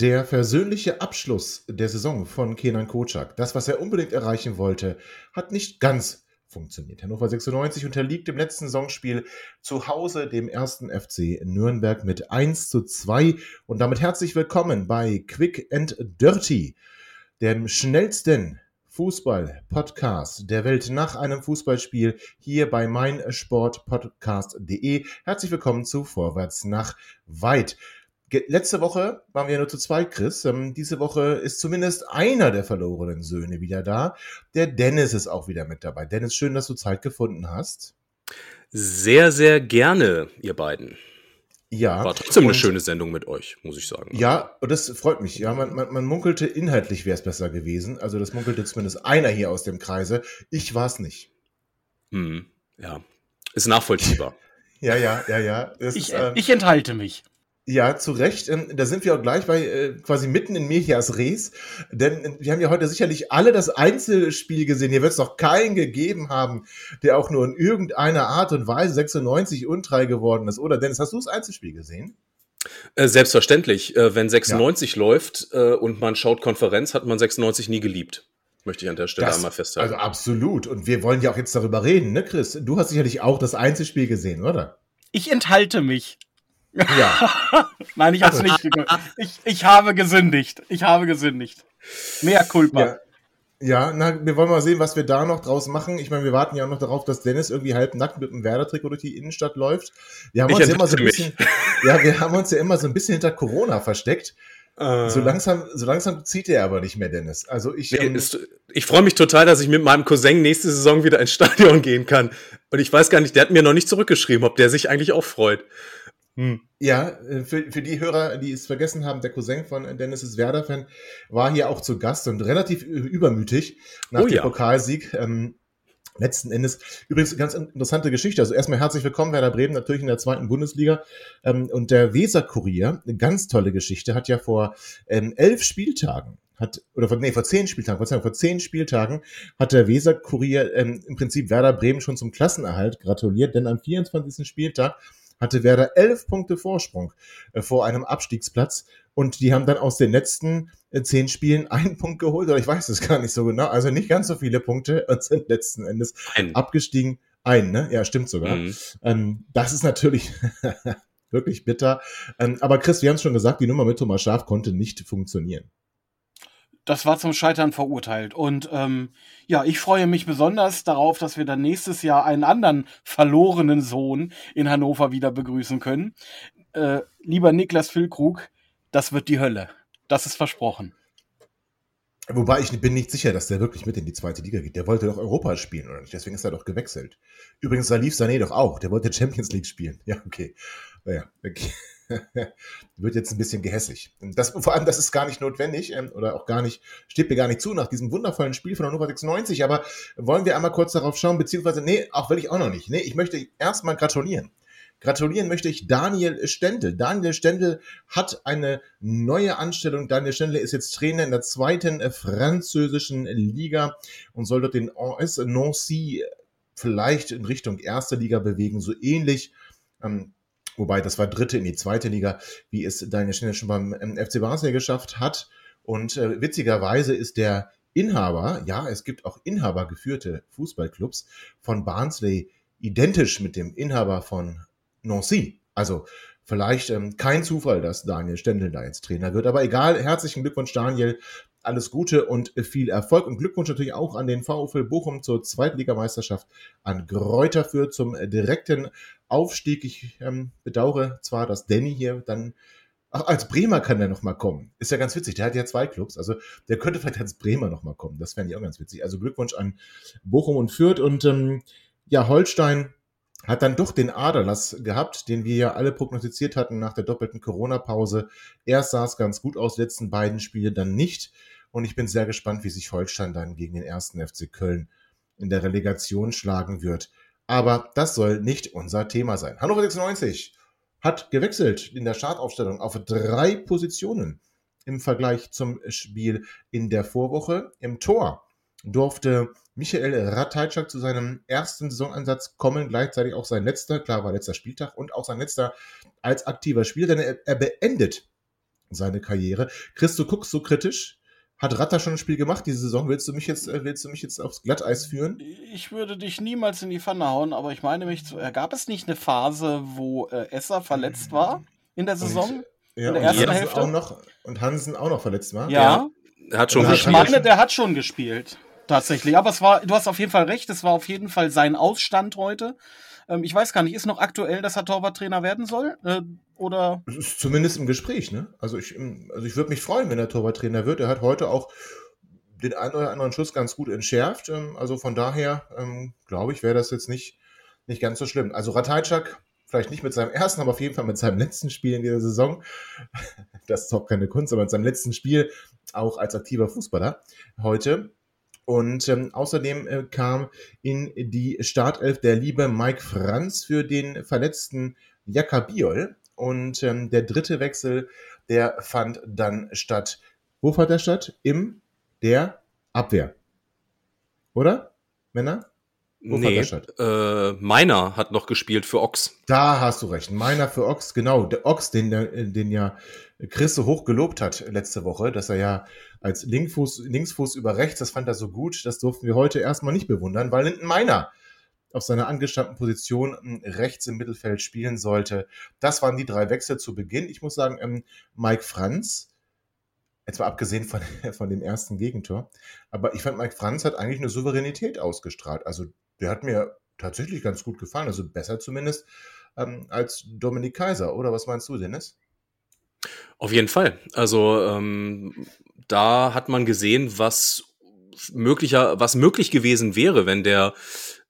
Der versöhnliche Abschluss der Saison von Kenan Kocak, das, was er unbedingt erreichen wollte, hat nicht ganz funktioniert. Hannover 96 unterliegt im letzten Saisonspiel zu Hause dem ersten FC Nürnberg mit 1 zu 2 und damit herzlich willkommen bei Quick and Dirty, dem schnellsten Fußball-Podcast der Welt nach einem Fußballspiel hier bei meinsportpodcast.de. Herzlich willkommen zu Vorwärts nach Weit letzte Woche waren wir ja nur zu zweit, Chris. Ähm, diese Woche ist zumindest einer der verlorenen Söhne wieder da. Der Dennis ist auch wieder mit dabei. Dennis, schön, dass du Zeit gefunden hast. Sehr, sehr gerne, ihr beiden. Ja. War trotzdem eine schöne Sendung mit euch, muss ich sagen. Ja, und das freut mich. Ja, man, man, man munkelte inhaltlich wäre es besser gewesen. Also das munkelte zumindest einer hier aus dem Kreise. Ich war es nicht. Hm, ja, ist nachvollziehbar. ja, ja, ja, ja. Ich, ist, ähm, ich enthalte mich. Ja, zu Recht. Ähm, da sind wir auch gleich bei äh, quasi mitten in Mechias Res. Denn äh, wir haben ja heute sicherlich alle das Einzelspiel gesehen. Hier wird es noch keinen gegeben haben, der auch nur in irgendeiner Art und Weise 96 untreu geworden ist. Oder Dennis, hast du das Einzelspiel gesehen? Äh, selbstverständlich. Wenn 96 ja. läuft und man schaut Konferenz, hat man 96 nie geliebt. Möchte ich an der Stelle das, einmal festhalten. Also absolut. Und wir wollen ja auch jetzt darüber reden, ne, Chris? Du hast sicherlich auch das Einzelspiel gesehen, oder? Ich enthalte mich. Ja. Nein, ich habe nicht. Ich, ich habe gesündigt. Ich habe gesündigt. Mehr Culpa. Ja. Ja, na, wir wollen mal sehen, was wir da noch draus machen. Ich meine, wir warten ja auch noch darauf, dass Dennis irgendwie halb nackt mit einem Werder-Trikot durch die Innenstadt läuft. Wir haben uns ja immer so ein bisschen, ja, wir haben uns ja immer so ein bisschen hinter Corona versteckt. Äh. So langsam, so langsam zieht er aber nicht mehr, Dennis. Also ich, nee, ähm, ist, ich freue mich total, dass ich mit meinem Cousin nächste Saison wieder ins Stadion gehen kann. Und ich weiß gar nicht, der hat mir noch nicht zurückgeschrieben, ob der sich eigentlich auch freut. Hm. Ja, äh, für, für die Hörer, die es vergessen haben, der Cousin von Dennis ist Werder-Fan, war hier auch zu Gast und relativ übermütig nach oh, dem ja. Pokalsieg. Ähm, letzten Endes. Übrigens, ganz interessante Geschichte. Also erstmal herzlich willkommen, Werder Bremen, natürlich in der zweiten Bundesliga. Ähm, und der Weser-Kurier, eine ganz tolle Geschichte, hat ja vor ähm, elf Spieltagen hat, oder vor, nee, vor zehn Spieltagen, vor, vor zehn Spieltagen hat der Weser-Kurier ähm, im Prinzip Werder Bremen schon zum Klassenerhalt gratuliert, denn am 24. Spieltag hatte Werder elf Punkte Vorsprung äh, vor einem Abstiegsplatz und die haben dann aus den letzten äh, zehn Spielen einen Punkt geholt, oder ich weiß es gar nicht so genau, also nicht ganz so viele Punkte und sind letzten Endes ein. abgestiegen. Ein, ne? Ja, stimmt sogar. Mhm. Ähm, das ist natürlich wirklich bitter. Ähm, aber Chris, wir haben es schon gesagt, die Nummer mit Thomas Schaf konnte nicht funktionieren das war zum Scheitern verurteilt. Und ähm, ja, ich freue mich besonders darauf, dass wir dann nächstes Jahr einen anderen verlorenen Sohn in Hannover wieder begrüßen können. Äh, lieber Niklas Füllkrug, das wird die Hölle. Das ist versprochen. Wobei ich bin nicht sicher, dass der wirklich mit in die zweite Liga geht. Der wollte doch Europa spielen, oder nicht? Deswegen ist er doch gewechselt. Übrigens, da lief Sané doch auch. Der wollte Champions League spielen. Ja, okay. Naja, okay. wird jetzt ein bisschen gehässig. Das, vor allem, das ist gar nicht notwendig ähm, oder auch gar nicht, steht mir gar nicht zu nach diesem wundervollen Spiel von Hannover 96. Aber wollen wir einmal kurz darauf schauen, beziehungsweise, nee, auch will ich auch noch nicht. Nee, ich möchte erstmal gratulieren. Gratulieren möchte ich Daniel Stendel. Daniel Stendel hat eine neue Anstellung. Daniel Stendel ist jetzt Trainer in der zweiten äh, französischen Liga und soll dort den OS Nancy vielleicht in Richtung erste Liga bewegen, so ähnlich. Ähm, Wobei, das war dritte in die zweite Liga, wie es Daniel Schnell schon beim ähm, FC Barnsley geschafft hat. Und äh, witzigerweise ist der Inhaber, ja, es gibt auch inhabergeführte Fußballclubs von Barnsley identisch mit dem Inhaber von Nancy. Also vielleicht ähm, kein Zufall, dass Daniel Stendel da jetzt Trainer wird. Aber egal, herzlichen Glückwunsch, Daniel alles Gute und viel Erfolg und Glückwunsch natürlich auch an den VfL Bochum zur Zweitligameisterschaft, an Gräuter für zum direkten Aufstieg. Ich ähm, bedauere zwar, dass Danny hier dann Ach, als Bremer kann der noch mal kommen. Ist ja ganz witzig. Der hat ja zwei Clubs. Also der könnte vielleicht als Bremer noch mal kommen. Das fände ich auch ganz witzig. Also Glückwunsch an Bochum und Fürth. Und ähm, ja, Holstein hat dann doch den Aderlass gehabt, den wir ja alle prognostiziert hatten nach der doppelten Corona-Pause. Erst sah es ganz gut aus, letzten beiden Spiele dann nicht. Und ich bin sehr gespannt, wie sich Holstein dann gegen den ersten FC Köln in der Relegation schlagen wird. Aber das soll nicht unser Thema sein. Hannover 96 hat gewechselt in der Startaufstellung auf drei Positionen im Vergleich zum Spiel in der Vorwoche. Im Tor durfte Michael Ratajczak zu seinem ersten Saisonansatz kommen, gleichzeitig auch sein letzter, klar war letzter Spieltag und auch sein letzter als aktiver Spieler, denn er, er beendet seine Karriere. Chris, du guckst so kritisch. Hat Ratter schon ein Spiel gemacht diese Saison? Willst du mich jetzt, äh, willst du mich jetzt aufs Glatteis führen? Ich würde dich niemals in die Pfanne hauen, aber ich meine mich zu. Äh, gab es nicht eine Phase, wo äh, Esser verletzt war in der Saison? Und, ja, in der und ersten Hansen Hälfte? Auch noch, und Hansen auch noch verletzt war? Ja. Er hat schon Und hat Ich er gespielt. meine, der hat schon gespielt. Tatsächlich. Aber es war, du hast auf jeden Fall recht, es war auf jeden Fall sein Ausstand heute. Ähm, ich weiß gar nicht, ist noch aktuell, dass er Torwarttrainer werden soll? Äh, oder? Es ist zumindest im Gespräch, ne? Also ich, also ich würde mich freuen, wenn er Torwarttrainer wird. Er hat heute auch den einen oder anderen Schuss ganz gut entschärft. Ähm, Also von daher, ähm, glaube ich, wäre das jetzt nicht, nicht ganz so schlimm. Also Ratajczak, vielleicht nicht mit seinem ersten, aber auf jeden Fall mit seinem letzten Spiel in dieser Saison. Das ist auch keine Kunst, aber mit seinem letzten Spiel auch als aktiver Fußballer heute. Und ähm, außerdem äh, kam in die Startelf der liebe Mike Franz für den verletzten Jakabiol. Und ähm, der dritte Wechsel, der fand dann statt. Wo fand der statt? Im der Abwehr. Oder? Männer? Nee, äh, Meiner hat noch gespielt für Ochs. Da hast du recht. Meiner für Ochs, genau. Der Ochs, den, den ja Chris so hoch gelobt hat letzte Woche, dass er ja als Linkfuß, Linksfuß über rechts, das fand er so gut, das durften wir heute erstmal nicht bewundern, weil Linden Meiner auf seiner angestammten Position ähm, rechts im Mittelfeld spielen sollte. Das waren die drei Wechsel zu Beginn. Ich muss sagen, ähm, Mike Franz, jetzt mal abgesehen von, von dem ersten Gegentor, aber ich fand, Mike Franz hat eigentlich eine Souveränität ausgestrahlt. Also der hat mir tatsächlich ganz gut gefallen, also besser zumindest ähm, als Dominik Kaiser, oder was meinst du, Dennis? Auf jeden Fall. Also ähm, da hat man gesehen, was möglicher, was möglich gewesen wäre, wenn der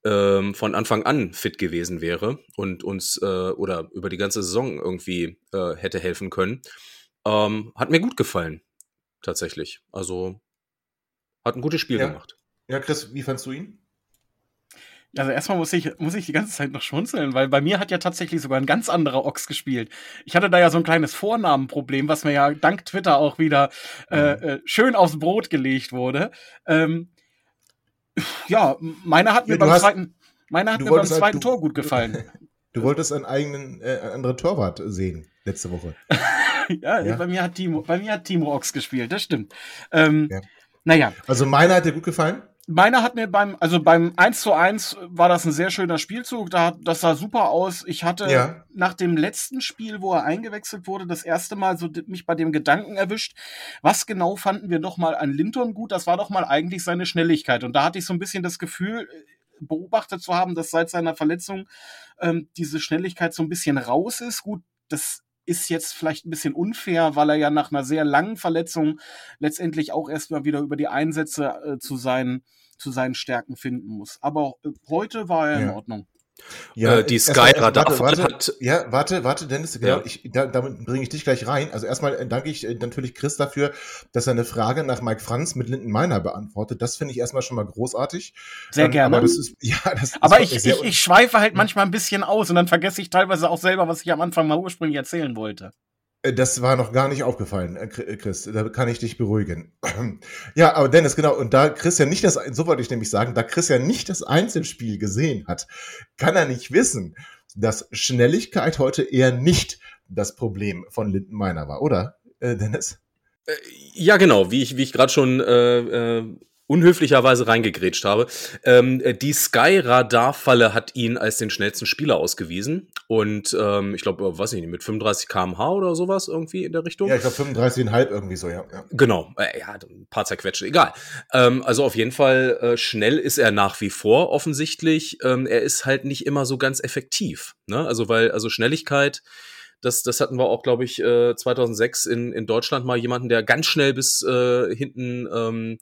ähm, von Anfang an fit gewesen wäre und uns äh, oder über die ganze Saison irgendwie äh, hätte helfen können. Ähm, hat mir gut gefallen, tatsächlich. Also hat ein gutes Spiel Ja. gemacht. Ja, Chris, wie fandst du ihn? Also erstmal muss ich, muss ich die ganze Zeit noch schmunzeln, weil bei mir hat ja tatsächlich sogar ein ganz anderer Ochs gespielt. Ich hatte da ja so ein kleines Vornamenproblem, was mir ja dank Twitter auch wieder äh, äh, schön aufs Brot gelegt wurde. Ähm, ja, meiner hat mir du beim hast- zweiten, meiner hat mir beim halt- zweiten du- Tor gut gefallen. Du wolltest einen eigenen, äh, einen anderen Torwart sehen letzte Woche. ja, Ja. bei mir hat Timo, bei mir hat Timo Ochs gespielt, das stimmt. Ähm, Ja. Naja, Also meiner hat dir gut gefallen? Meiner hat mir beim, also beim 1 zu 1 war das ein sehr schöner Spielzug. Da, das sah super aus. Ich hatte Ja. nach dem letzten Spiel, wo er eingewechselt wurde, das erste Mal so mich bei dem Gedanken erwischt, was genau fanden wir doch mal an Linton gut? Das war doch mal eigentlich seine Schnelligkeit. Und da hatte ich so ein bisschen das Gefühl, äh, beobachtet zu haben, dass seit seiner Verletzung ähm, diese Schnelligkeit so ein bisschen raus ist. Gut, das ist jetzt vielleicht ein bisschen unfair, weil er ja nach einer sehr langen Verletzung letztendlich auch erstmal wieder über die Einsätze äh, zu, seinen, zu seinen Stärken finden muss. Aber äh, heute war er in Ja. Ordnung. Äh, die erstmal- Sky Radar warte, warte, hat- Ja, warte, warte, Dennis, genau, Ja. ich, da, damit bringe ich dich gleich rein. Also erstmal äh, danke ich äh, natürlich Chris dafür, dass er eine Frage nach Mike Franz mit Linden Meiner beantwortet. Das finde ich erstmal schon mal großartig. Sehr Ähm, gerne. Aber das ist, ja, das Aber ist ich, ich, ich schweife halt manchmal ein bisschen aus und dann vergesse ich teilweise auch selber, was ich am Anfang mal ursprünglich erzählen wollte. Äh, Das war noch gar nicht aufgefallen, äh, äh, Chris. Da kann ich dich beruhigen. Ja, aber Dennis, genau. Und da Chris ja nicht das, so wollte ich nämlich sagen, da Chris ja nicht das Einzelspiel gesehen hat, kann er nicht wissen, dass Schnelligkeit heute eher nicht das Problem von Linden Meiner war, oder, Dennis? Ja, genau, wie ich, wie ich gerade schon äh, äh, unhöflicherweise reingegrätscht habe. Ähm, äh, die Sky-Radar-Falle hat ihn als den schnellsten Spieler ausgewiesen. Und ähm, ich glaube, weiß ich nicht, mit 35 km/h oder sowas irgendwie in der Richtung. Ja, ich glaube 35,5 irgendwie so, ja. ja. Genau, äh, ja, ein paar zerquetschte, egal. Ähm, also auf jeden Fall äh, schnell ist er nach wie vor offensichtlich. Ähm, er ist halt nicht immer so ganz effektiv. Ne? Also weil, also Schnelligkeit, das, das hatten wir auch, glaube ich, äh, 2006 in, in Deutschland mal jemanden, der ganz schnell bis äh, hinten ähm,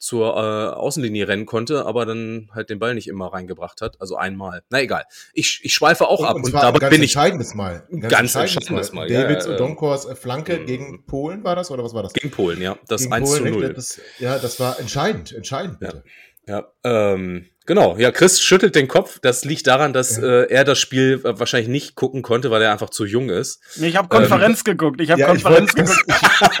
zur äh, Außenlinie rennen konnte, aber dann halt den Ball nicht immer reingebracht hat. Also einmal. Na egal. Ich, ich schweife auch Und, ab und und dabei ganz bin ich entscheidendes Mal. Ein Ganz entscheidendes Mal, ja, Davids ja, ja. Odonkors äh, Flanke Mhm. gegen Polen war das oder was war das? gegen Polen, ja. Das Gegen 1 zu Polen, 0. Das, ja, das war entscheidend, entscheidend bitte. Ja, ähm, genau. Ja, Chris schüttelt den Kopf. Das liegt daran, dass Ja. äh, er das Spiel äh, wahrscheinlich nicht gucken konnte, weil er einfach zu jung ist. Nee, Ich habe Konferenz geguckt. Ich habe Ja, ich Konferenz wollte- geguckt.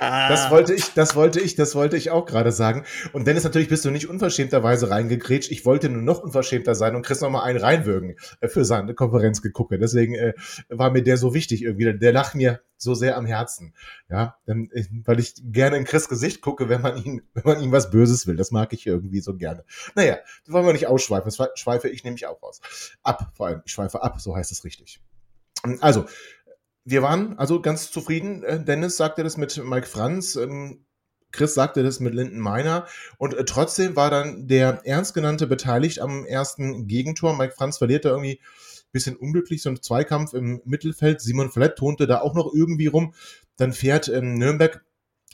Das wollte ich, das wollte ich, das wollte ich auch gerade sagen. Und Dennis, natürlich bist du nicht unverschämterweise reingegrätscht. Ich wollte nur noch unverschämter sein und Chris noch mal einen reinwürgen äh, für seine Konferenz geguckt. Deswegen äh, war mir der so wichtig irgendwie. Der lag mir so sehr am Herzen. Ja, denn, äh, weil ich gerne in Chris Gesicht gucke, wenn man ihn, wenn man ihm was Böses will. Das mag ich irgendwie so gerne. Naja, das wollen wir nicht ausschweifen. Das schweife ich nämlich auch aus. Ab, vor allem. Ich schweife ab, so heißt es richtig. Also, wir waren also ganz zufrieden. Äh, Dennis sagte das mit Mike Franz, ähm, Chris sagte das mit Linden Meiner und äh, trotzdem war dann der ernst genannte beteiligt am ersten Gegentor. Mike Franz verliert da irgendwie ein bisschen unglücklich so einen Zweikampf im Mittelfeld. Simon Flett tonte da auch noch irgendwie rum. Dann fährt ähm, Nürnberg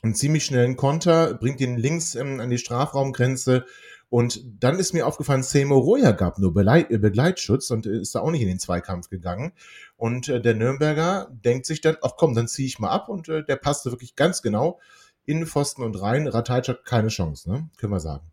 einen ziemlich schnellen Konter, bringt ihn links ähm, an die Strafraumgrenze. Und dann ist mir aufgefallen, Seymour Roya gab nur äh, Begleitschutz und äh, ist da auch nicht in den Zweikampf gegangen. Und äh, der Nürnberger denkt sich dann, ach komm, dann ziehe ich mal ab. Und der passte wirklich ganz genau in Pfosten und rein. Ratajczak keine Chance, ne? Können wir sagen.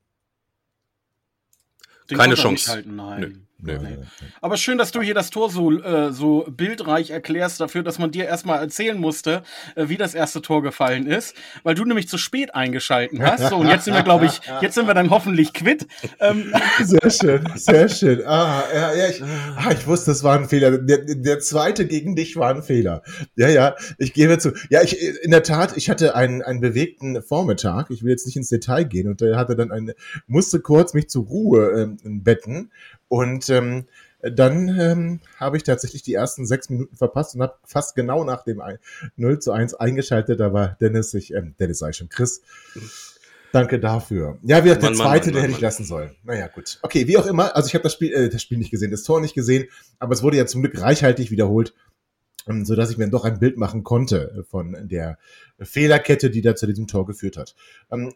Den Keine Chance. Halten, nein. Nee, nee. Aber schön, dass du hier das Tor so, äh, so bildreich erklärst dafür, dass man dir erstmal erzählen musste, äh, wie das erste Tor gefallen ist, weil du nämlich zu spät eingeschalten hast. So, und jetzt sind wir, glaube ich, jetzt sind wir dann hoffentlich quitt. Ähm, Sehr schön, sehr schön. Ah, ja, ja, ich, ah, ich wusste, das war ein Fehler. Der, der zweite gegen dich war ein Fehler. Ja, ja, ich gebe zu. Ja, ich, in der Tat, ich hatte einen, einen bewegten Vormittag. Ich will jetzt nicht ins Detail gehen und er hatte dann eine, musste kurz mich zur Ruhe ähm, betten und ähm, dann ähm, habe ich tatsächlich die ersten sechs Minuten verpasst und habe fast genau nach dem ein- 0 zu 1 eingeschaltet. Da war Dennis, ich, ähm, Dennis ich schon, Chris. Danke dafür. Ja, wie gesagt, der Mann, Mann, zweite, Mann, den hätte ich lassen sollen. Naja, gut. Okay, wie auch immer. Also ich habe das Spiel, äh, das Spiel nicht gesehen, das Tor nicht gesehen, aber es wurde ja zum Glück reichhaltig wiederholt, ähm, so dass ich mir doch ein Bild machen konnte von der Fehlerkette, die da zu diesem Tor geführt hat. Ähm,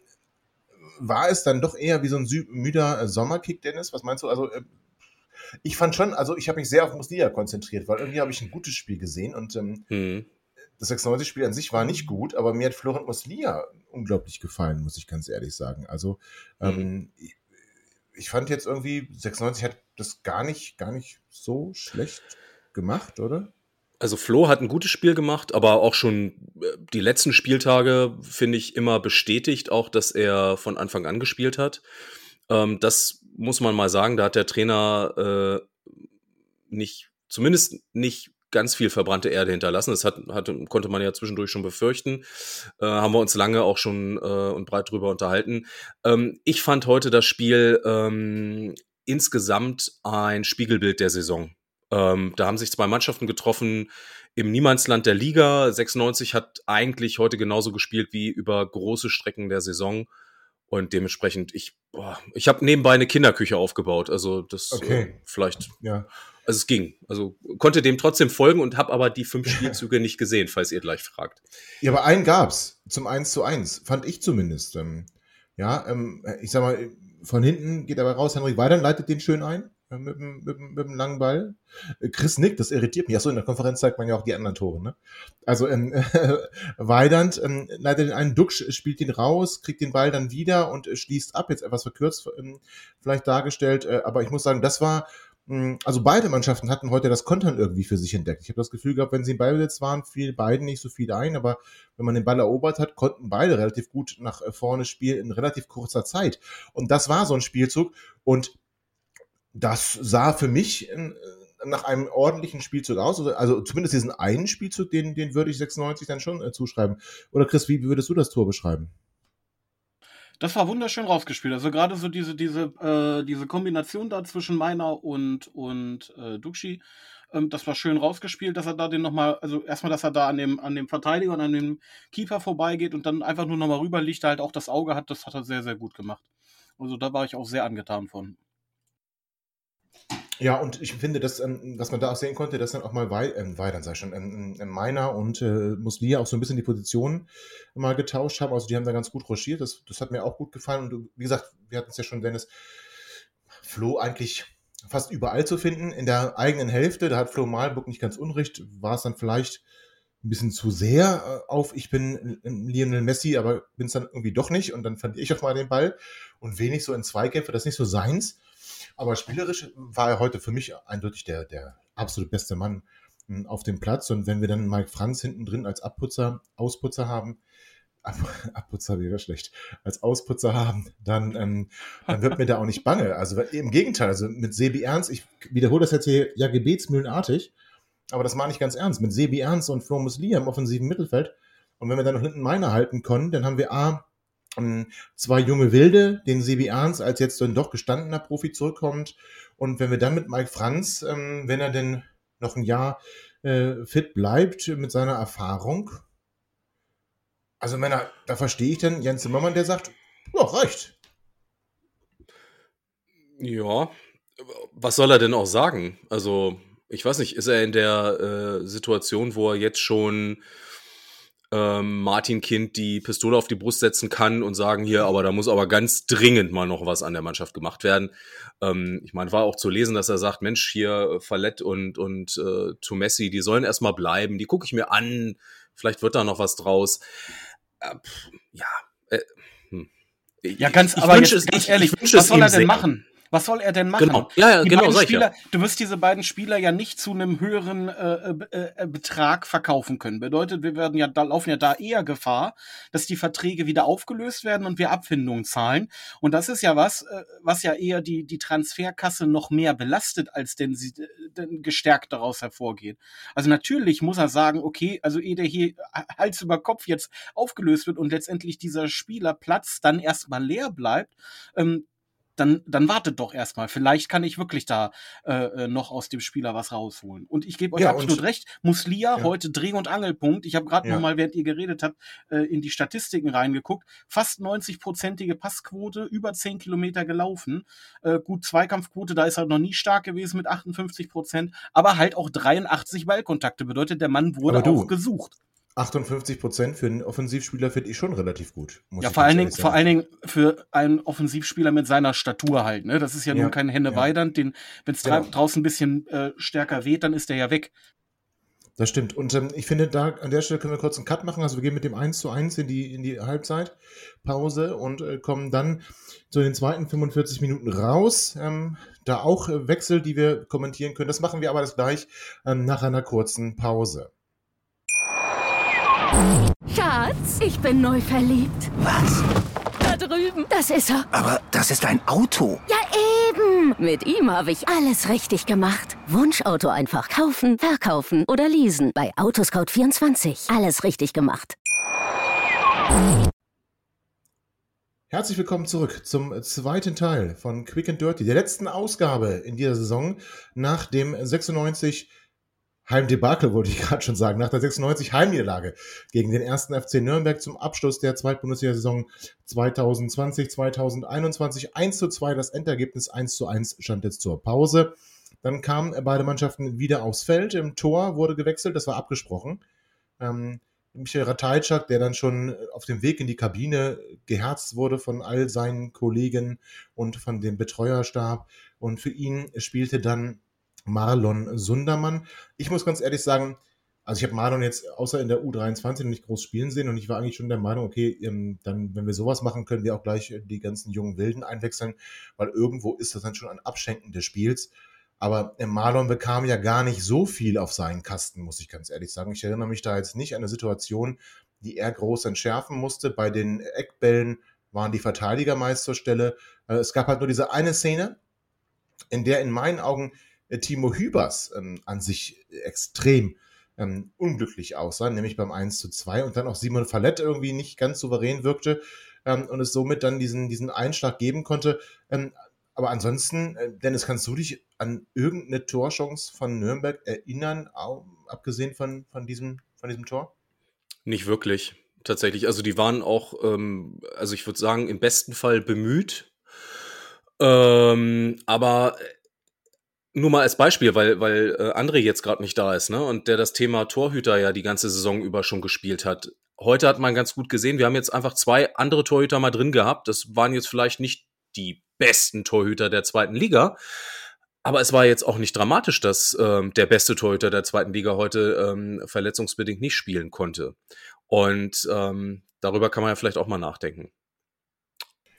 war es dann doch eher wie so ein müder äh, Sommerkick, Dennis? Was meinst du? Also äh, ich fand schon, also ich habe mich sehr auf Muslia konzentriert, weil irgendwie habe ich ein gutes Spiel gesehen und ähm, Hm. das 96-Spiel an sich war nicht gut, aber mir hat Florent Muslia unglaublich gefallen, muss ich ganz ehrlich sagen. Also ähm, ich, ich fand jetzt irgendwie 96 hat das gar nicht, gar nicht so schlecht gemacht, oder? Also Flo hat ein gutes Spiel gemacht, aber auch schon äh, die letzten Spieltage finde ich immer bestätigt, auch dass er von Anfang an gespielt hat. Ähm, das muss man mal sagen, da hat der Trainer äh, nicht, zumindest nicht ganz viel verbrannte Erde hinterlassen. Das hat, hat, konnte man ja zwischendurch schon befürchten. Äh, haben wir uns lange auch schon äh, und breit drüber unterhalten. Ähm, ich fand heute das Spiel ähm, insgesamt ein Spiegelbild der Saison. Ähm, da haben sich zwei Mannschaften getroffen im Niemandsland der Liga. 96 hat eigentlich heute genauso gespielt wie über große Strecken der Saison. Und dementsprechend, ich, boah, ich habe nebenbei eine Kinderküche aufgebaut. Also das Okay. äh, vielleicht, Ja. also es ging. Also konnte dem trotzdem folgen und habe aber die fünf Spielzüge nicht gesehen, falls ihr gleich fragt. Ja, aber einen gab's zum 1 zu 1, fand ich zumindest. Ähm, ja, ähm, ich sag mal, von hinten geht aber raus, Henrik Weidern leitet den schön ein. Äh, Mit dem, mit, mit dem langen Ball. Äh, Chris Nick, das irritiert mich. Achso, in der Konferenz zeigt man ja auch die anderen Tore, ne? Also, ähm, Weidand ähm, leitet den einen, Duxch spielt den raus, kriegt den Ball dann wieder und äh, schließt ab. Jetzt etwas verkürzt ähm, vielleicht dargestellt. Äh, aber ich muss sagen, das war, mh, also beide Mannschaften hatten heute das Kontern irgendwie für sich entdeckt. Ich habe das Gefühl gehabt, wenn sie im Ballbesitz waren, fiel beiden nicht so viel ein, aber wenn man den Ball erobert hat, konnten beide relativ gut nach äh, vorne spielen in relativ kurzer Zeit. Und das war so ein Spielzug und das sah für mich äh, nach einem ordentlichen Spielzug aus. Also- Also zumindest diesen einen Spielzug, den, den würde ich 96 dann schon äh, zuschreiben. Oder Chris, wie würdest du das Tor beschreiben? Das war wunderschön rausgespielt. Also gerade so diese, diese, äh, diese Kombination da zwischen Meiner und, und äh, Duxi, ähm, das war schön rausgespielt, dass er da den nochmal, also erstmal, dass er da an dem, an dem Verteidiger und an dem Keeper vorbeigeht und dann einfach nur nochmal rüberliegt, da halt auch das Auge hat, das hat er sehr, sehr gut gemacht. Also da war ich auch sehr angetan von. Ja, und ich finde, dass, ähm, was man da auch sehen konnte, dass dann auch mal Wei äh, Weidern, sei schon, ähm, ähm, Meiner und äh, Muslia auch so ein bisschen die Positionen mal getauscht haben. Also die haben da ganz gut rochiert. Das, das hat mir auch gut gefallen. Und wie gesagt, wir hatten es ja schon, Dennis, Flo eigentlich fast überall zu finden. In der eigenen Hälfte, da hat Flo Malburg nicht ganz unrecht, war es dann vielleicht ein bisschen zu sehr äh, auf, ich bin Lionel Messi, aber bin es dann irgendwie doch nicht. Und dann fand ich auch mal den Ball und wenig so in Zweikämpfe, das ist nicht so seins. Aber spielerisch war er heute für mich eindeutig der, der absolut beste Mann hm, auf dem Platz. Und wenn wir dann Mike Franz hinten drin als Abputzer, Ausputzer haben, Ab, Abputzer wäre schlecht, als Ausputzer haben, dann, ähm, dann wird mir da auch nicht bange. Also im Gegenteil, also mit Sebi Ernst, ich wiederhole das jetzt hier ja gebetsmühlenartig, aber das meine ich ganz ernst. Mit Sebi Ernst und Flo Muslia im offensiven Mittelfeld. Und wenn wir dann noch hinten Meiner halten können, dann haben wir A, zwei junge Wilde, den Sebi Ernst als jetzt ein doch gestandener Profi zurückkommt. Und wenn wir dann mit Mike Franz, ähm, wenn er denn noch ein Jahr äh, fit bleibt mit seiner Erfahrung, also Männer, da verstehe ich dann Jens Zimmermann, der sagt, ja, reicht. Ja, was soll er denn auch sagen? Also, ich weiß nicht, ist er in der äh, Situation, wo er jetzt schon ähm, Martin Kind die Pistole auf die Brust setzen kann und sagen hier, aber da muss aber ganz dringend mal noch was an der Mannschaft gemacht werden. Ähm, ich meine, war auch zu lesen, dass er sagt, Mensch, hier Fallett und, und äh, Tomessi, die sollen erstmal bleiben, die gucke ich mir an, vielleicht wird da noch was draus. Äh, pff, ja, äh, hm. Ja, ganz, ich aber jetzt, es, ganz ehrlich, was soll er denn machen? Was soll er denn machen? Genau, ja, ja, die genau. Spieler, ja. Du wirst diese beiden Spieler ja nicht zu einem höheren äh, äh, äh, Betrag verkaufen können. Bedeutet, wir werden ja da laufen ja da eher Gefahr, dass die Verträge wieder aufgelöst werden und wir Abfindungen zahlen. Und das ist ja was, äh, was ja eher die die Transferkasse noch mehr belastet, als denn sie denn gestärkt daraus hervorgeht. Also natürlich muss er sagen, okay, also ehe der hier Hals über Kopf jetzt aufgelöst wird und letztendlich dieser Spielerplatz dann erstmal leer bleibt, ähm, dann, dann wartet doch erstmal. Vielleicht kann ich wirklich da äh, äh noch aus dem Spieler was rausholen. Und ich gebe euch ja, absolut recht. Muslia, ja. heute Dreh- und Angelpunkt. Ich habe gerade ja. noch mal, während ihr geredet habt, äh, in die Statistiken reingeguckt. Fast 90-prozentige Passquote, über 10 Kilometer gelaufen. Äh, gut, Zweikampfquote, da ist er noch nie stark gewesen mit 58 Prozent. Aber halt auch 83 Ballkontakte. Bedeutet, der Mann wurde auch gesucht. 58 Prozent für einen Offensivspieler finde ich schon relativ gut. ja, vor allen, Dingen, vor allen Dingen für einen Offensivspieler mit seiner Statur halt. Ne? Das ist ja, ja nun kein Henne ja. Weidand, den, wenn es genau. draußen ein bisschen äh, stärker weht, dann ist der ja weg. Das stimmt. Und ähm, ich finde, da an der Stelle können wir kurz einen Cut machen. Also wir gehen mit dem 1 zu 1 in die, in die Halbzeitpause und äh, kommen dann zu den zweiten 45 Minuten raus. Ähm, da auch äh, Wechsel, die wir kommentieren können. Das machen wir aber das gleich ähm, nach einer kurzen Pause. Schatz, ich bin neu verliebt. Was? Da drüben. Das ist er. Aber das ist ein Auto. Ja, eben. Mit ihm habe ich alles richtig gemacht. Wunschauto einfach kaufen, verkaufen oder leasen. Bei Autoscout24. Alles richtig gemacht. Herzlich willkommen zurück zum zweiten Teil von Quick and Dirty, der letzten Ausgabe in dieser Saison nach dem 96 Heimdebakel, wollte ich gerade schon sagen, nach der 96 Heimniederlage gegen den ersten FC Nürnberg zum Abschluss der Zweitbundesliga-Saison 2020, 2021. 1 zu 2 das Endergebnis, 1 zu 1 stand jetzt zur Pause. Dann kamen beide Mannschaften wieder aufs Feld. Im Tor wurde gewechselt, das war abgesprochen. Ähm, Michael Ratajczak, der dann schon auf dem Weg in die Kabine geherzt wurde von all seinen Kollegen und von dem Betreuerstab. Und für ihn spielte dann Marlon Sundermann. Ich muss ganz ehrlich sagen, also ich habe Marlon jetzt außer in der U23 nicht groß spielen sehen und ich war eigentlich schon der Meinung, okay, ähm, dann, wenn wir sowas machen, können wir auch gleich die ganzen jungen Wilden einwechseln, weil irgendwo ist das dann schon ein Abschenken des Spiels. Aber äh, Marlon bekam ja gar nicht so viel auf seinen Kasten, muss ich ganz ehrlich sagen. Ich erinnere mich da jetzt nicht an eine Situation, die er groß entschärfen musste. Bei den Eckbällen waren die Verteidiger meist zur Stelle. Äh, es gab halt nur diese eine Szene, in der in meinen Augen Timo Hübers ähm, an sich extrem ähm, unglücklich aussah, nämlich beim 1 zu 2 und dann auch Simon Fallett irgendwie nicht ganz souverän wirkte ähm, und es somit dann diesen, diesen Einschlag geben konnte. Ähm, aber ansonsten, äh, Dennis, kannst du dich an irgendeine Torchance von Nürnberg erinnern, abgesehen von, von, diesem, von diesem Tor? Nicht wirklich, tatsächlich. Also die waren auch, ähm, also ich würde sagen, im besten Fall bemüht. Ähm, aber nur mal als Beispiel, weil, weil äh, André jetzt gerade nicht da ist, ne? Und der das Thema Torhüter ja die ganze Saison über schon gespielt hat. Heute hat man ganz gut gesehen, wir haben jetzt einfach zwei andere Torhüter mal drin gehabt. Das waren jetzt vielleicht nicht die besten Torhüter der zweiten Liga. Aber es war jetzt auch nicht dramatisch, dass ähm, der beste Torhüter der zweiten Liga heute ähm, verletzungsbedingt nicht spielen konnte. Und ähm, darüber kann man ja vielleicht auch mal nachdenken.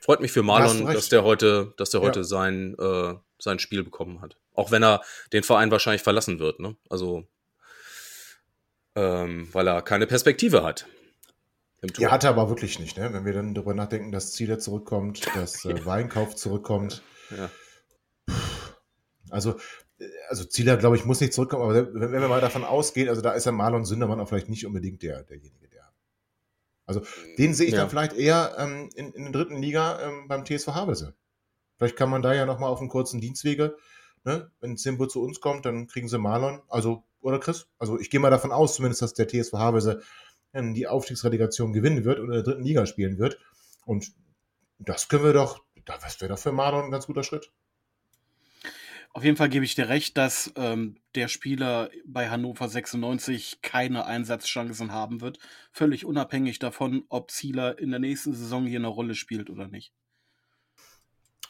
Freut mich für Marlon, dass der heute, dass der heute ja. sein, äh, sein Spiel bekommen hat. Auch wenn er den Verein wahrscheinlich verlassen wird, ne? Also ähm, weil er keine Perspektive hat. Ja, hat er aber wirklich nicht, ne? Wenn wir dann darüber nachdenken, dass Zieler zurückkommt, dass äh, Weinkauf zurückkommt. Ja. Also, äh, also Zieler, glaube ich, muss nicht zurückkommen, aber wenn, wir mal davon ausgehen, also da ist ja Marlon Sündermann auch vielleicht nicht unbedingt der, derjenige, der. Also den sehe ich ja. dann vielleicht eher ähm, in, in der dritten Liga ähm, beim TSV Havelse. Vielleicht kann man da ja nochmal auf einen kurzen Dienstwege, ne? wenn Simbo zu uns kommt, dann kriegen sie Marlon, also, oder Chris? Also ich gehe mal davon aus, zumindest, dass der TSV Havelse die Aufstiegsrelegation gewinnen wird und in der dritten Liga spielen wird. Und das können wir doch, das wäre doch für Marlon ein ganz guter Schritt. Auf jeden Fall gebe ich dir recht, dass ähm, der Spieler bei Hannover 96 keine Einsatzchancen haben wird. Völlig unabhängig davon, ob Zieler in der nächsten Saison hier eine Rolle spielt oder nicht.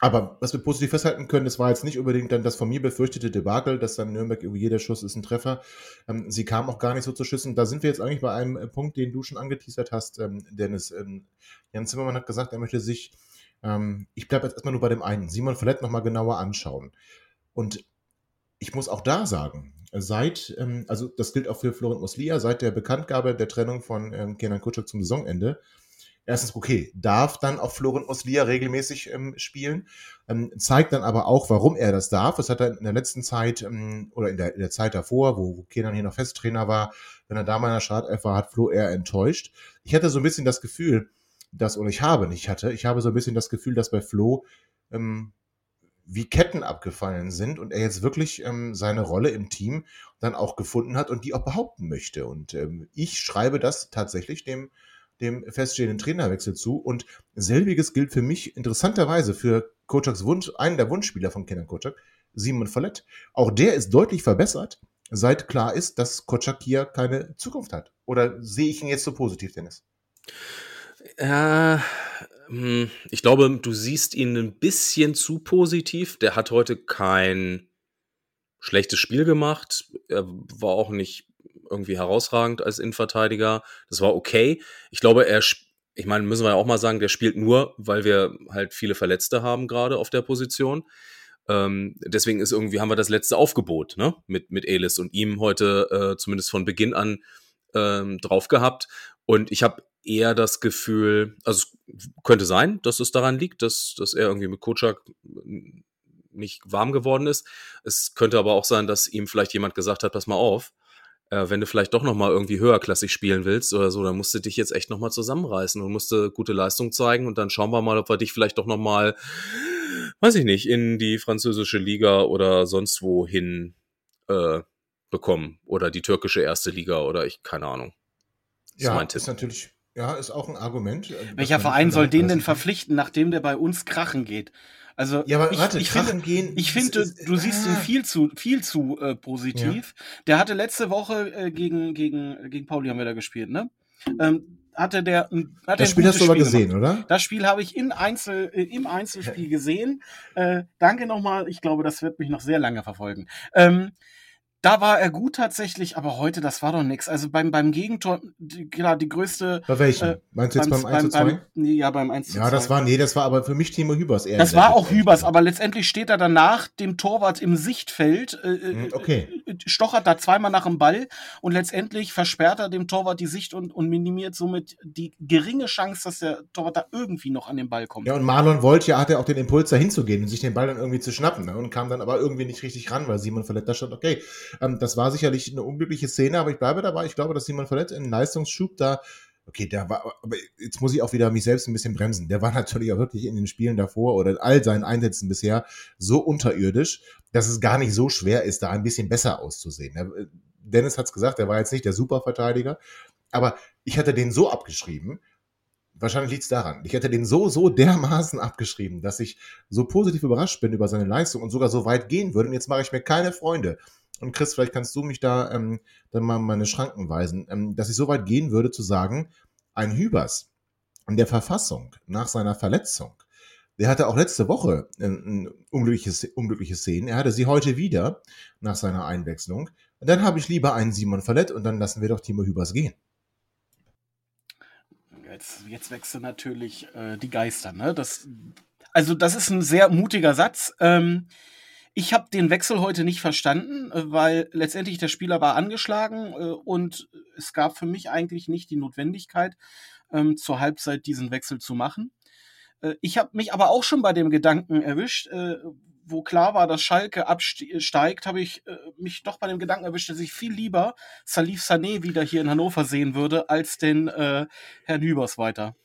Aber was wir positiv festhalten können, es war jetzt nicht unbedingt dann das von mir befürchtete Debakel, dass dann Nürnberg irgendwie jeder Schuss ist ein Treffer. Ähm, sie kam auch gar nicht so zu Schüssen. Da sind wir jetzt eigentlich bei einem äh, Punkt, den du schon angeteasert hast, ähm, Dennis. Ähm, Jan Zimmermann hat gesagt, er möchte sich, ähm, ich bleibe jetzt erstmal nur bei dem einen, Simon Verlet nochmal genauer anschauen. Und ich muss auch da sagen, seit, ähm, also das gilt auch für Florent Muslia, seit der Bekanntgabe der Trennung von ähm, Kenan Kutschuk zum Saisonende, erstens, okay, darf dann auch Florent Muslia regelmäßig ähm, spielen, ähm, zeigt dann aber auch, warum er das darf. Das hat er in der letzten Zeit ähm, oder in der, in der Zeit davor, wo, wo Kenan hier noch Festtrainer war, wenn er da mal in der Startelf war, hat Flo eher enttäuscht. Ich hatte so ein bisschen das Gefühl, dass, oder ich habe nicht hatte, ich habe so ein bisschen das Gefühl, dass bei Flo ähm, wie Ketten abgefallen sind und er jetzt wirklich ähm, seine Rolle im Team dann auch gefunden hat und die auch behaupten möchte. Und ähm, ich schreibe das tatsächlich dem, dem feststehenden Trainerwechsel zu. Und selbiges gilt für mich interessanterweise für Kocaks Wunsch, einen der Wunschspieler von Kenan Kocak, Simon Follett. Auch der ist deutlich verbessert, seit klar ist, dass Kocak hier keine Zukunft hat. Oder sehe ich ihn jetzt so positiv, Dennis? Äh, hm, ich glaube, du siehst ihn ein bisschen zu positiv. Der hat heute kein schlechtes Spiel gemacht. Er war auch nicht irgendwie herausragend als Innenverteidiger. Das war okay. Ich glaube, er, ich meine, müssen wir ja auch mal sagen, der spielt nur, weil wir halt viele Verletzte haben gerade auf der Position. Ähm, deswegen ist irgendwie, haben wir das letzte Aufgebot, ne? Mit, mit Elis und ihm heute äh, zumindest von Beginn an ähm, drauf gehabt. Und ich habe eher das Gefühl, also könnte sein, dass es daran liegt, dass, dass er irgendwie mit Kocak nicht warm geworden ist. Es könnte aber auch sein, dass ihm vielleicht jemand gesagt hat, pass mal auf, äh, wenn du vielleicht doch noch mal irgendwie höherklassig spielen willst oder so, dann musst du dich jetzt echt noch mal zusammenreißen und musst du gute Leistung zeigen und dann schauen wir mal, ob wir dich vielleicht doch noch mal, weiß ich nicht, in die französische Liga oder sonst wohin äh, bekommen oder die türkische erste Liga oder ich keine Ahnung. Das ja, ist, ist natürlich ja, ist auch ein Argument. Äh, Welcher Verein soll den denn verpflichten, nachdem der bei uns krachen geht? Also ja, aber ich, warte, ich finde, gehen, ich finde, ist, du siehst ihn ah. viel zu, viel zu äh, positiv. Ja. Der hatte letzte Woche äh, gegen gegen gegen Pauli haben wir da gespielt, ne? Ähm, hatte der hat das Spiel hast du aber gesehen, gemacht. oder? Das Spiel habe ich in Einzel äh, im Einzelspiel gesehen. Äh, danke nochmal. Ich glaube, das wird mich noch sehr lange verfolgen. Ähm, da war er gut tatsächlich, aber heute, das war doch nix. Also beim, beim Gegentor, die, klar, die größte. Bei welchem? Äh, Meinst du jetzt beim, beim 1 zu 2? Beim, nee, ja, beim 1 zu 2. Ja, das war, nee, das war aber für mich Timo Hübers eher. Das war auch Hübers, aber letztendlich steht er danach dem Torwart im Sichtfeld, äh, äh hm, okay. Äh, stochert da zweimal nach dem Ball und letztendlich versperrt er dem Torwart die Sicht und, und minimiert somit die geringe Chance, dass der Torwart da irgendwie noch an den Ball kommt. Ja, und Marlon wollte ja, hatte auch den Impuls, da hinzugehen und sich den Ball dann irgendwie zu schnappen ne? und kam dann aber irgendwie nicht richtig ran, weil Simon Verlet da stand, okay, ähm, das war sicherlich eine unglückliche Szene, aber ich bleibe dabei. Ich glaube, dass Simon Verletzt in Leistungsschub da, okay, der war, aber jetzt muss ich auch wieder mich selbst ein bisschen bremsen. Der war natürlich auch wirklich in den Spielen davor oder in all seinen Einsätzen bisher so unterirdisch, dass es gar nicht so schwer ist, da ein bisschen besser auszusehen. Dennis hat es gesagt, er war jetzt nicht der Superverteidiger, aber ich hatte den so abgeschrieben, wahrscheinlich liegt es daran. Ich hätte den so, so dermaßen abgeschrieben, dass ich so positiv überrascht bin über seine Leistung und sogar so weit gehen würde. Und jetzt mache ich mir keine Freunde. Und Chris, vielleicht kannst du mich da ähm, dann mal meine Schranken weisen, ähm, dass ich so weit gehen würde zu sagen, ein Hübers in der Verfassung nach seiner Verletzung, der hatte auch letzte Woche ein unglückliches, unglückliche Szenen. Er hatte sie heute wieder nach seiner Einwechslung. Und dann habe ich lieber einen Simon Verlet und dann lassen wir doch Timo Hübers gehen. Jetzt, jetzt wechseln natürlich äh, die Geister. Ne? Das, also das ist ein sehr mutiger Satz. Ähm, ich habe den Wechsel heute nicht verstanden, äh, weil letztendlich der Spieler war angeschlagen äh, und es gab für mich eigentlich nicht die Notwendigkeit, ähm, zur Halbzeit diesen Wechsel zu machen. Äh, ich habe mich aber auch schon bei dem Gedanken erwischt, wo klar war, dass Schalke absteigt, habe ich mich doch bei dem Gedanken erwischt, dass ich viel lieber Salif Sané wieder hier in Hannover sehen würde, als den äh, Herrn Hübers weiter.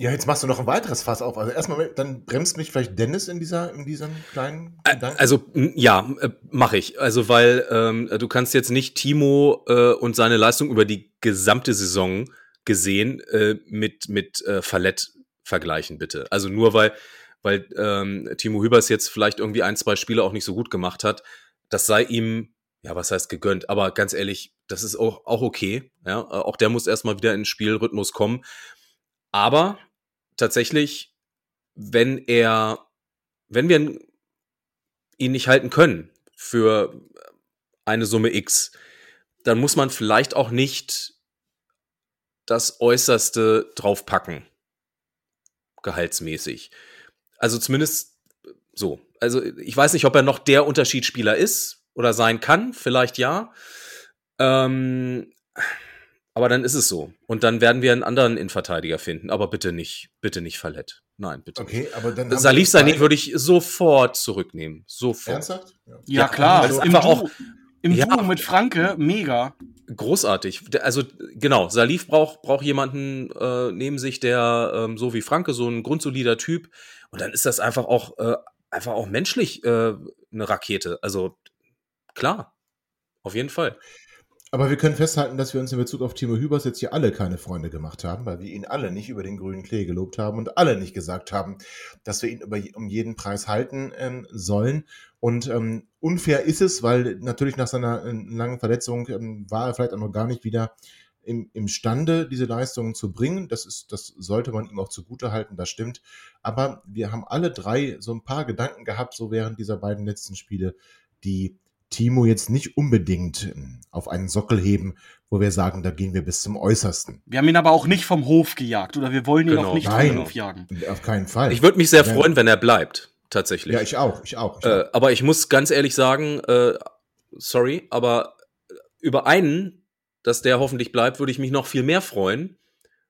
Ja, jetzt machst du noch ein weiteres Fass auf. Also erstmal, dann bremst mich vielleicht Dennis in dieser, in diesem kleinen Gedanken. Also ja, äh, mache ich. Also weil ähm, du kannst jetzt nicht Timo äh, und seine Leistung über die gesamte Saison gesehen äh, mit mit äh, Fallett vergleichen, bitte. Also nur weil weil ähm, Timo Hübers jetzt vielleicht irgendwie ein, zwei Spiele auch nicht so gut gemacht hat, das sei ihm, ja, was heißt gegönnt, aber ganz ehrlich, das ist auch, auch okay. Ja, auch der muss erstmal wieder in den Spielrhythmus kommen. Aber tatsächlich, wenn er, wenn wir ihn nicht halten können für eine Summe X, dann muss man vielleicht auch nicht das Äußerste draufpacken, gehaltsmäßig. Also zumindest so. Also ich weiß nicht, ob er noch der Unterschiedsspieler ist oder sein kann, vielleicht ja. Ähm, aber dann ist es so. Und dann werden wir einen anderen Innenverteidiger finden. Aber bitte nicht, bitte nicht Fallett. Nein, bitte. Okay, nicht. aber dann. Salif Sané würde ich sofort zurücknehmen. Sofort. Ernsthaft? Ja, ja klar. Also einfach auch. Im ja, Duo mit Franke, mega. Großartig. Also genau, Salif braucht braucht jemanden äh, neben sich, der ähm, so wie Franke, so ein grundsolider Typ. Und dann ist das einfach auch äh, einfach auch menschlich äh, eine Rakete. Also klar, auf jeden Fall. Aber wir können festhalten, dass wir uns in Bezug auf Timo Hübers jetzt hier alle keine Freunde gemacht haben, weil wir ihn alle nicht über den grünen Klee gelobt haben und alle nicht gesagt haben, dass wir ihn über, um jeden Preis halten ähm, sollen. Und ähm, unfair ist es, weil natürlich nach seiner äh, langen Verletzung ähm, war er vielleicht auch noch gar nicht wieder im, imstande, diese Leistungen zu bringen. Das ist, das sollte man ihm auch zugute halten, das stimmt. Aber wir haben alle drei so ein paar Gedanken gehabt, so während dieser beiden letzten Spiele, die Timo jetzt nicht unbedingt ähm, auf einen Sockel heben, wo wir sagen, da gehen wir bis zum Äußersten. Wir haben ihn aber auch nicht vom Hof gejagt oder wir wollen ihn genau. auch nicht Nein, vom Hof jagen. Auf keinen Fall. Ich würde mich sehr freuen, wenn er bleibt, tatsächlich. Ja, ich auch, ich auch. Ich äh, aber ich muss ganz ehrlich sagen, äh, sorry, aber über einen, dass der hoffentlich bleibt, würde ich mich noch viel mehr freuen.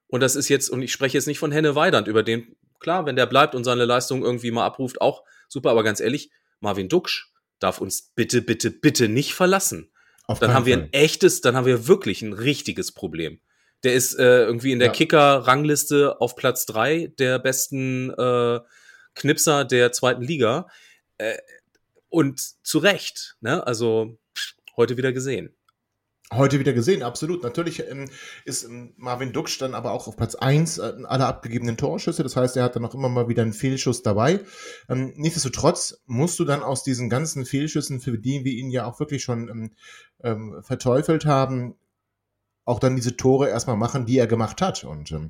Und das ist jetzt, und ich spreche jetzt nicht von Henne Weidand, über den, klar, wenn der bleibt und seine Leistung irgendwie mal abruft, auch super, aber ganz ehrlich, Marvin Duksch, darf uns bitte, bitte, bitte nicht verlassen. Auf dann haben wir ein echtes, dann haben wir wirklich ein richtiges Problem. Der ist äh, irgendwie in der ja. Kicker-Rangliste auf Platz drei der besten äh, Knipser der zweiten Liga. Äh, und zu Recht, ne? Also heute wieder gesehen. Heute wieder gesehen, absolut. Natürlich ähm, ist ähm, Marvin Duksch dann aber auch auf Platz 1 äh, aller abgegebenen Torschüsse. Das heißt, er hat dann auch immer mal wieder einen Fehlschuss dabei. Ähm, nichtsdestotrotz musst du dann aus diesen ganzen Fehlschüssen, für die wir ihn ja auch wirklich schon ähm, ähm, verteufelt haben, auch dann diese Tore erstmal machen, die er gemacht hat. Und ähm,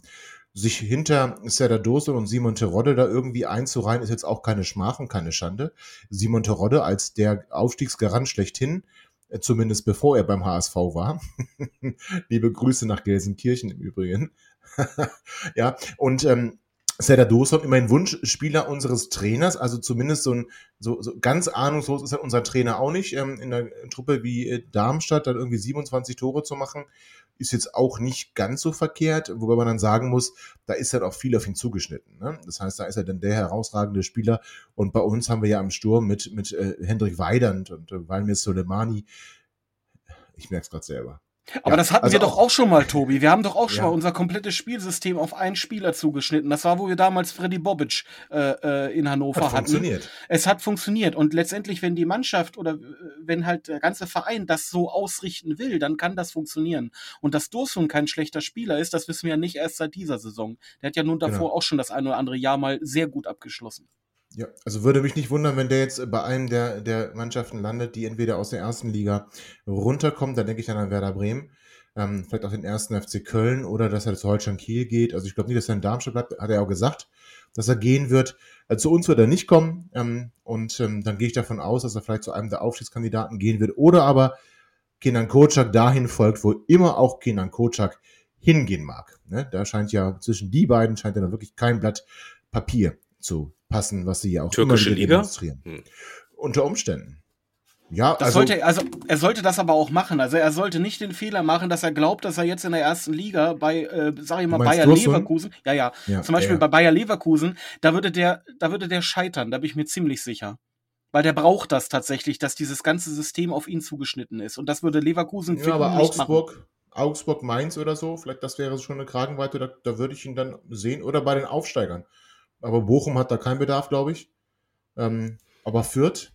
sich hinter Serdar Dosel und Simon Terodde da irgendwie einzureihen, ist jetzt auch keine Schmach und keine Schande. Simon Terodde als der Aufstiegsgarant schlechthin zumindest bevor er beim HSV war. Liebe Grüße nach Gelsenkirchen im Übrigen. ja, und ähm, Serdar Doson, immerhin Wunschspieler unseres Trainers, also zumindest so ein so, so ganz ahnungslos ist unser Trainer auch nicht. Ähm, in einer Truppe wie äh, Darmstadt dann irgendwie 27 Tore zu machen, ist jetzt auch nicht ganz so verkehrt, wobei man dann sagen muss, da ist halt auch viel auf ihn zugeschnitten. Ne? Das heißt, da ist er dann der herausragende Spieler. Und bei uns haben wir ja am Sturm mit, mit äh, Hendrik Weidand und äh, Valmir Soleimani, ich merke es gerade selber. Aber Ja, das hatten also wir doch auch- auch schon mal, Tobi. Wir haben doch auch schon Ja. mal unser komplettes Spielsystem auf einen Spieler zugeschnitten. Das war, wo wir damals Freddy Bobic äh, äh, in Hannover Hat hatten. funktioniert. Es hat funktioniert. Und letztendlich, wenn die Mannschaft oder äh, wenn halt der ganze Verein das so ausrichten will, dann kann das funktionieren. Und dass Dursun kein schlechter Spieler ist, das wissen wir ja nicht erst seit dieser Saison. Der hat ja nun davor Genau. auch schon das ein oder andere Jahr mal sehr gut abgeschlossen. Ja, also würde mich nicht wundern, wenn der jetzt bei einem der, der Mannschaften landet, die entweder aus der ersten Liga runterkommt, da denke ich dann an Werder Bremen, ähm, vielleicht auch den ersten FC Köln oder dass er zu Holstein Kiel geht. Also ich glaube nicht, dass er in Darmstadt bleibt, hat er auch gesagt, dass er gehen wird. Also zu uns wird er nicht kommen ähm, und ähm, dann gehe ich davon aus, dass er vielleicht zu einem der Aufstiegskandidaten gehen wird oder aber Kenan Kocak dahin folgt, wo immer auch Kenan Kocak hingehen mag. Ne? Da scheint ja zwischen die beiden scheint ja dann wirklich kein Blatt Papier zu passen, was sie ja auch Türkische immer Liga? demonstrieren. Hm. Unter Umständen. Ja, Das also, sollte er, also er sollte das aber auch machen. Also er sollte nicht den Fehler machen, dass er glaubt, dass er jetzt in der ersten Liga bei, äh, sag ich mal, Bayer? Leverkusen, ja, ja, ja, zum Beispiel ja, bei Bayer Leverkusen, da würde der, da würde der scheitern, da bin ich mir ziemlich sicher. Weil der braucht das tatsächlich, dass dieses ganze System auf ihn zugeschnitten ist. Und das würde Leverkusen für ja, aber ihn nicht machen. Augsburg, Augsburg, Mainz oder so, vielleicht das wäre schon eine Kragenweite, da, da würde ich ihn dann sehen. Oder bei den Aufsteigern. Aber Bochum hat da keinen Bedarf, glaube ich. Ähm, aber Fürth,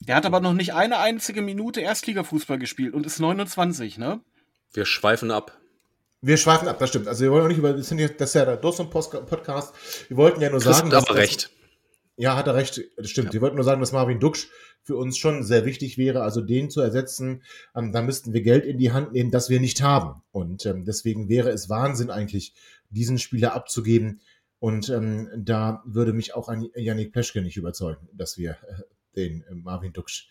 Der hat aber noch nicht eine einzige Minute Erstligafußball gespielt und ist 29, ne? Wir schweifen ab. wir schweifen ab, das stimmt. Also wir wollen auch nicht über, das, ist ja der Dossen-Podcast. Wir wollten ja nur Chris sagen, hat dass aber das- recht. Ja, hat er recht, das stimmt. Wir wollten nur sagen, dass Marvin Duksch für uns schon sehr wichtig wäre, also den zu ersetzen. Ähm, da müssten wir Geld in die Hand nehmen, das wir nicht haben. Und ähm, deswegen wäre es Wahnsinn eigentlich, diesen Spieler abzugeben. Und ähm, da würde mich auch ein Yannick Peschke nicht überzeugen, dass wir äh, den äh, Marvin Duksch,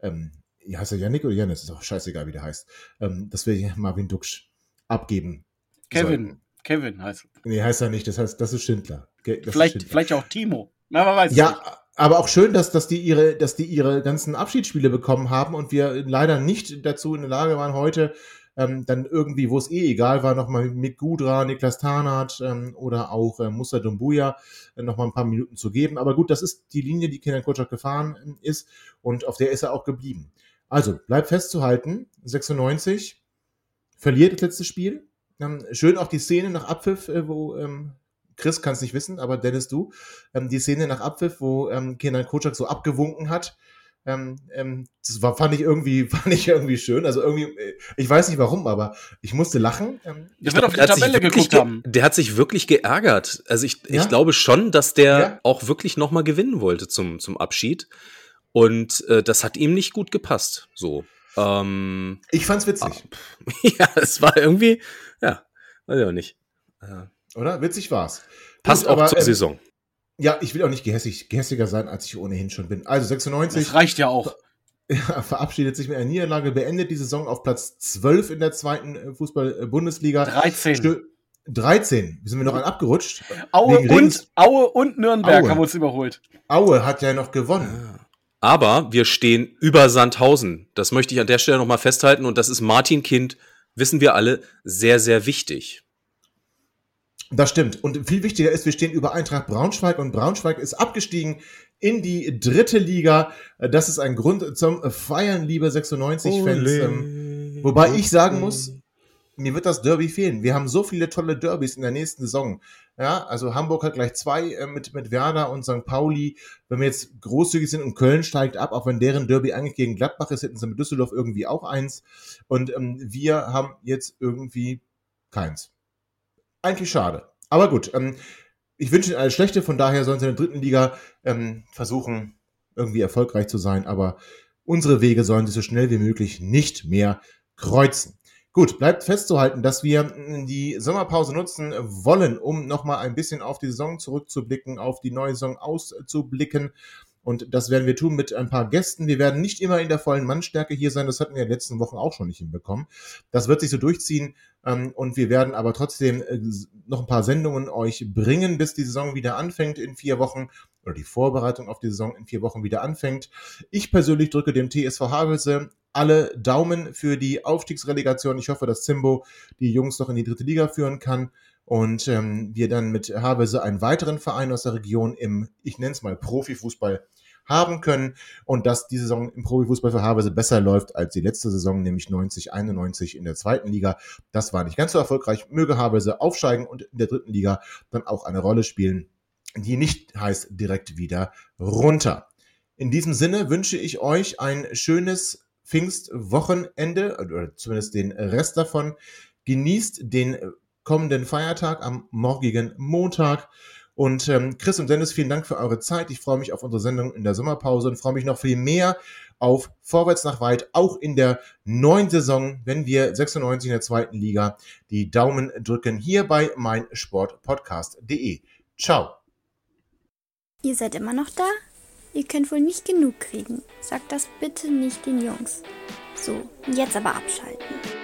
ähm, heißt er Yannick oder Janis? Ist auch scheißegal, wie der heißt. Ähm, dass wir Marvin Duksch abgeben. Kevin. sollten. Kevin heißt. Nee, heißt er nicht. Das heißt, das ist Schindler. Das ist Vielleicht, Schindler. vielleicht auch Timo. Na, man weiß Ja, nicht. aber auch schön, dass, dass, die ihre, dass die ihre ganzen Abschiedsspiele bekommen haben und wir leider nicht dazu in der Lage waren, heute ähm, dann irgendwie, wo es eh egal war, nochmal mit Gudra, Niklas Tarnath ähm, oder auch äh, Musa Dumbuya äh, nochmal ein paar Minuten zu geben. Aber gut, das ist die Linie, die Kenan Kocak gefahren ähm, ist und auf der ist er auch geblieben. Also, bleibt festzuhalten, 96, verliert das letzte Spiel. Ähm, schön auch die Szene nach Abpfiff, äh, wo ähm, Chris kann es nicht wissen, aber Dennis, du, ähm, die Szene nach Abpfiff, wo ähm, Kenan Kocak so abgewunken hat. Ähm, ähm, das war, fand ich irgendwie, fand ich irgendwie schön. Also irgendwie, äh, ich weiß nicht warum, aber ich musste lachen. Ähm, Der Ich wird glaub, auf die der hat sich Tabelle wirklich geguckt ge- haben. Der hat sich wirklich geärgert. Also ich, Ja? ich glaube schon, dass der Ja. auch wirklich noch mal gewinnen wollte zum, zum Abschied. Und äh, das hat ihm nicht gut gepasst. So. Ähm, ich fand's witzig, ja, es war irgendwie, ja, weiß ich auch nicht. Ja. oder? Witzig war's. Passt Gut, auch aber, zur ähm, Saison. Ja, ich will auch nicht gehässig, gehässiger sein, als ich ohnehin schon bin. Also 96 Das reicht ja auch. ja, verabschiedet sich mit einer Niederlage, beendet die Saison auf Platz 12 in der zweiten äh, Fußball-Bundesliga. 13. Stö- 13. Sind wir noch ein abgerutscht? Aue und, Aue und Nürnberg Aue. haben uns überholt. Aue hat ja noch gewonnen. Aber wir stehen über Sandhausen. Das möchte ich an der Stelle noch mal festhalten. Und das ist Martin Kind, wissen wir alle, sehr, sehr wichtig. Das stimmt. Und viel wichtiger ist, wir stehen über Eintracht Braunschweig und Braunschweig ist abgestiegen in die dritte Liga. Das ist ein Grund zum Feiern, liebe 96-Fans. Ähm, wobei ich sagen muss, mir wird das Derby fehlen. Wir haben so viele tolle Derbys in der nächsten Saison. Ja, also Hamburg hat gleich zwei äh, mit, mit Werder und St. Pauli. Wenn wir jetzt großzügig sind und Köln steigt ab, auch wenn deren Derby eigentlich gegen Gladbach ist, hätten sie mit Düsseldorf irgendwie auch eins. Und ähm, wir haben jetzt irgendwie keins. Eigentlich schade. Aber gut, ähm, ich wünsche Ihnen alles Schlechte, von daher sollen Sie in der dritten Liga ähm, versuchen, irgendwie erfolgreich zu sein, aber unsere Wege sollen sich so schnell wie möglich nicht mehr kreuzen. Gut, bleibt festzuhalten, dass wir mm, die Sommerpause nutzen wollen, um nochmal ein bisschen auf die Saison zurückzublicken, auf die neue Saison auszublicken. Und das werden wir tun mit ein paar Gästen. Wir werden nicht immer in der vollen Mannstärke hier sein. Das hatten wir in den letzten Wochen auch schon nicht hinbekommen. Das wird sich so durchziehen. Ähm, Und wir werden aber trotzdem äh, noch ein paar Sendungen euch bringen, bis die Saison wieder anfängt in vier Wochen oder die Vorbereitung auf die Saison in vier Wochen wieder anfängt. Ich persönlich drücke dem TSV Havelse alle Daumen für die Aufstiegsrelegation. Ich hoffe, dass Zimbo die Jungs noch in die dritte Liga führen kann und ähm, wir dann mit Havelse einen weiteren Verein aus der Region im, ich nenne es mal Profifußball, haben können und dass die Saison im Profifußball für Havelse besser läuft als die letzte Saison, nämlich 90, 91 in der zweiten Liga. Das war nicht ganz so erfolgreich. Möge Havelse aufsteigen und in der dritten Liga dann auch eine Rolle spielen, die nicht heißt direkt wieder runter. In diesem Sinne wünsche ich euch ein schönes Pfingstwochenende oder zumindest den Rest davon. Genießt den kommenden Feiertag am morgigen Montag. Und ähm, Chris und Dennis, vielen Dank für eure Zeit. Ich freue mich auf unsere Sendung in der Sommerpause und freue mich noch viel mehr auf Vorwärts nach Weit, auch in der neuen Saison, wenn wir 96 in der zweiten Liga die Daumen drücken, hier bei meinsportpodcast.de. Ciao. Ihr seid immer noch da? Ihr könnt wohl nicht genug kriegen. Sagt das bitte nicht den Jungs. So, jetzt aber abschalten.